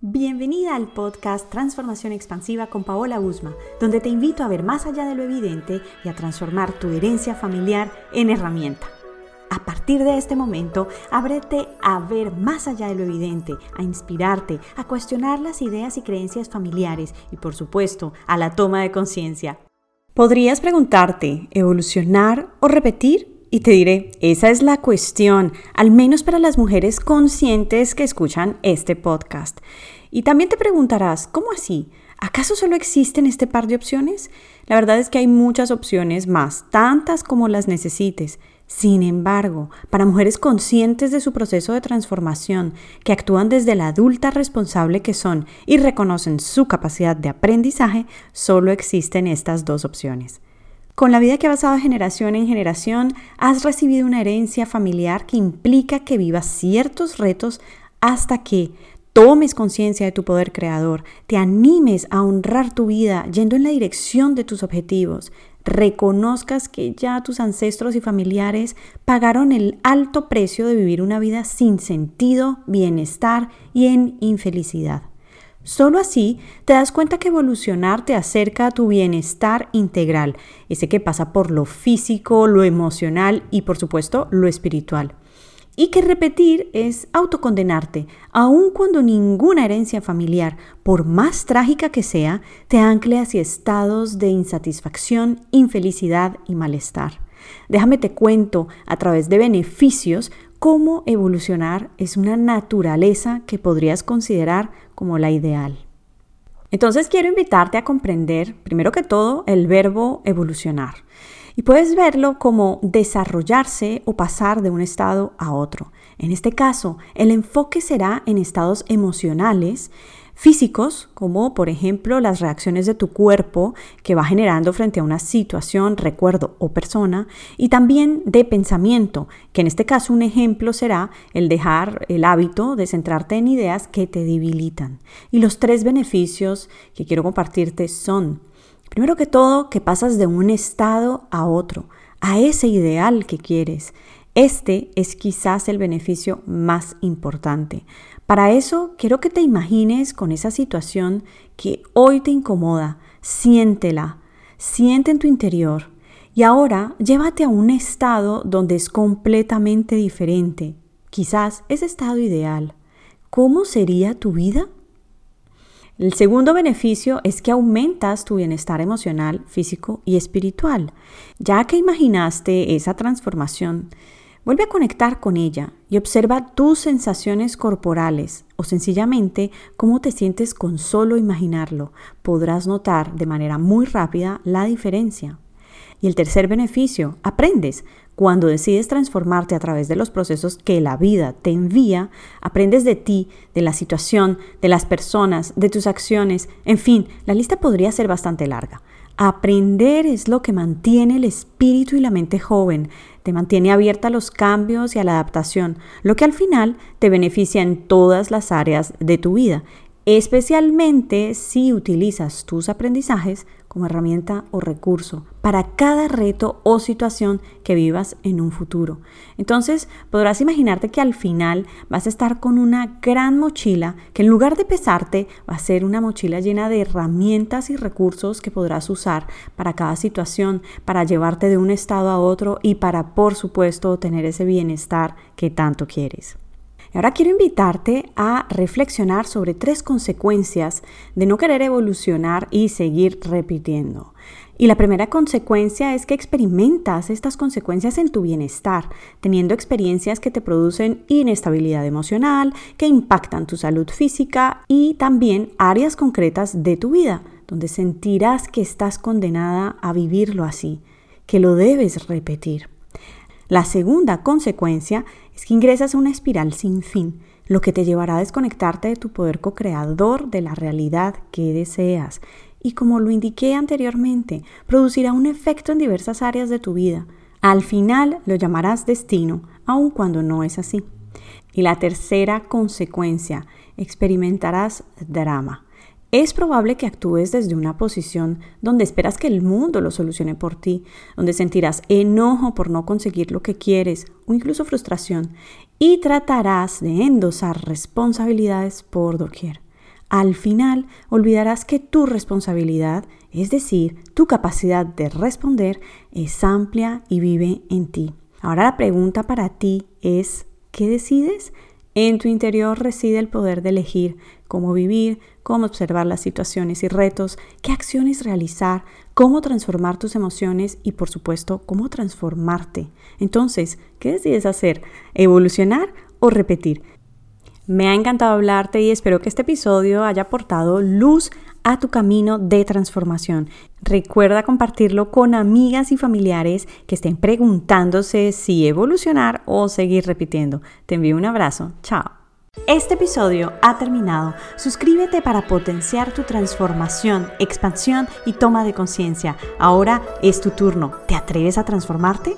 Bienvenida al podcast Transformación Expansiva con Paola Usma, donde te invito a ver más allá de lo evidente y a transformar tu herencia familiar en herramienta. A partir de este momento, ábrete a ver más allá de lo evidente, a inspirarte, a cuestionar las ideas y creencias familiares y, por supuesto, a la toma de conciencia. Podrías preguntarte, ¿evolucionar o repetir? Y te diré, esa es la cuestión, al menos para las mujeres conscientes que escuchan este podcast. Y también te preguntarás, ¿cómo así? ¿Acaso solo existen este par de opciones? La verdad es que hay muchas opciones más, tantas como las necesites. Sin embargo, para mujeres conscientes de su proceso de transformación, que actúan desde la adulta responsable que son y reconocen su capacidad de aprendizaje, solo existen estas dos opciones. Con la vida que ha pasado de generación en generación, has recibido una herencia familiar que implica que vivas ciertos retos hasta que tomes conciencia de tu poder creador, te animes a honrar tu vida yendo en la dirección de tus objetivos, reconozcas que ya tus ancestros y familiares pagaron el alto precio de vivir una vida sin sentido, bienestar y en infelicidad. Solo así te das cuenta que evolucionar te acerca a tu bienestar integral, ese que pasa por lo físico, lo emocional y por supuesto lo espiritual. Y que repetir es autocondenarte, aun cuando ninguna herencia familiar, por más trágica que sea, te ancle hacia estados de insatisfacción, infelicidad y malestar. Déjame te cuento a través de beneficios cómo evolucionar es una naturaleza que podrías considerar como la ideal. Entonces quiero invitarte a comprender, primero que todo, el verbo evolucionar. Y puedes verlo como desarrollarse o pasar de un estado a otro. En este caso, el enfoque será en estados emocionales físicos, como por ejemplo las reacciones de tu cuerpo que va generando frente a una situación, recuerdo o persona, y también de pensamiento, que en este caso un ejemplo será el dejar el hábito de centrarte en ideas que te debilitan. Y los tres beneficios que quiero compartirte son, primero que todo, que pasas de un estado a otro, a ese ideal que quieres. Este es quizás el beneficio más importante. Para eso quiero que te imagines con esa situación que hoy te incomoda, siéntela, siente en tu interior y ahora llévate a un estado donde es completamente diferente, quizás ese estado ideal. ¿Cómo sería tu vida? El segundo beneficio es que aumentas tu bienestar emocional, físico y espiritual. Ya que imaginaste esa transformación, Vuelve a conectar con ella y observa tus sensaciones corporales o sencillamente cómo te sientes con solo imaginarlo. Podrás notar de manera muy rápida la diferencia. Y el tercer beneficio, aprendes. Cuando decides transformarte a través de los procesos que la vida te envía, aprendes de ti, de la situación, de las personas, de tus acciones, en fin, la lista podría ser bastante larga. Aprender es lo que mantiene el espíritu y la mente joven, te mantiene abierta a los cambios y a la adaptación, lo que al final te beneficia en todas las áreas de tu vida especialmente si utilizas tus aprendizajes como herramienta o recurso para cada reto o situación que vivas en un futuro. Entonces podrás imaginarte que al final vas a estar con una gran mochila que en lugar de pesarte va a ser una mochila llena de herramientas y recursos que podrás usar para cada situación, para llevarte de un estado a otro y para por supuesto tener ese bienestar que tanto quieres. Ahora quiero invitarte a reflexionar sobre tres consecuencias de no querer evolucionar y seguir repitiendo. Y la primera consecuencia es que experimentas estas consecuencias en tu bienestar, teniendo experiencias que te producen inestabilidad emocional, que impactan tu salud física y también áreas concretas de tu vida, donde sentirás que estás condenada a vivirlo así, que lo debes repetir. La segunda consecuencia es que ingresas a una espiral sin fin, lo que te llevará a desconectarte de tu poder co-creador de la realidad que deseas. Y como lo indiqué anteriormente, producirá un efecto en diversas áreas de tu vida. Al final lo llamarás destino, aun cuando no es así. Y la tercera consecuencia, experimentarás drama. Es probable que actúes desde una posición donde esperas que el mundo lo solucione por ti, donde sentirás enojo por no conseguir lo que quieres o incluso frustración y tratarás de endosar responsabilidades por doquier. al final olvidarás que tu responsabilidad, es decir, tu capacidad de responder, es amplia y vive en ti. Ahora la pregunta para ti es, ¿qué decides? En tu interior reside el poder de elegir cómo vivir, cómo observar las situaciones y retos, qué acciones realizar, cómo transformar tus emociones y por supuesto cómo transformarte. Entonces, ¿qué decides hacer? ¿Evolucionar o repetir? Me ha encantado hablarte y espero que este episodio haya aportado luz a tu camino de transformación. Recuerda compartirlo con amigas y familiares que estén preguntándose si evolucionar o seguir repitiendo. Te envío un abrazo. Chao. Este episodio ha terminado. Suscríbete para potenciar tu transformación, expansión y toma de conciencia. Ahora es tu turno. ¿Te atreves a transformarte?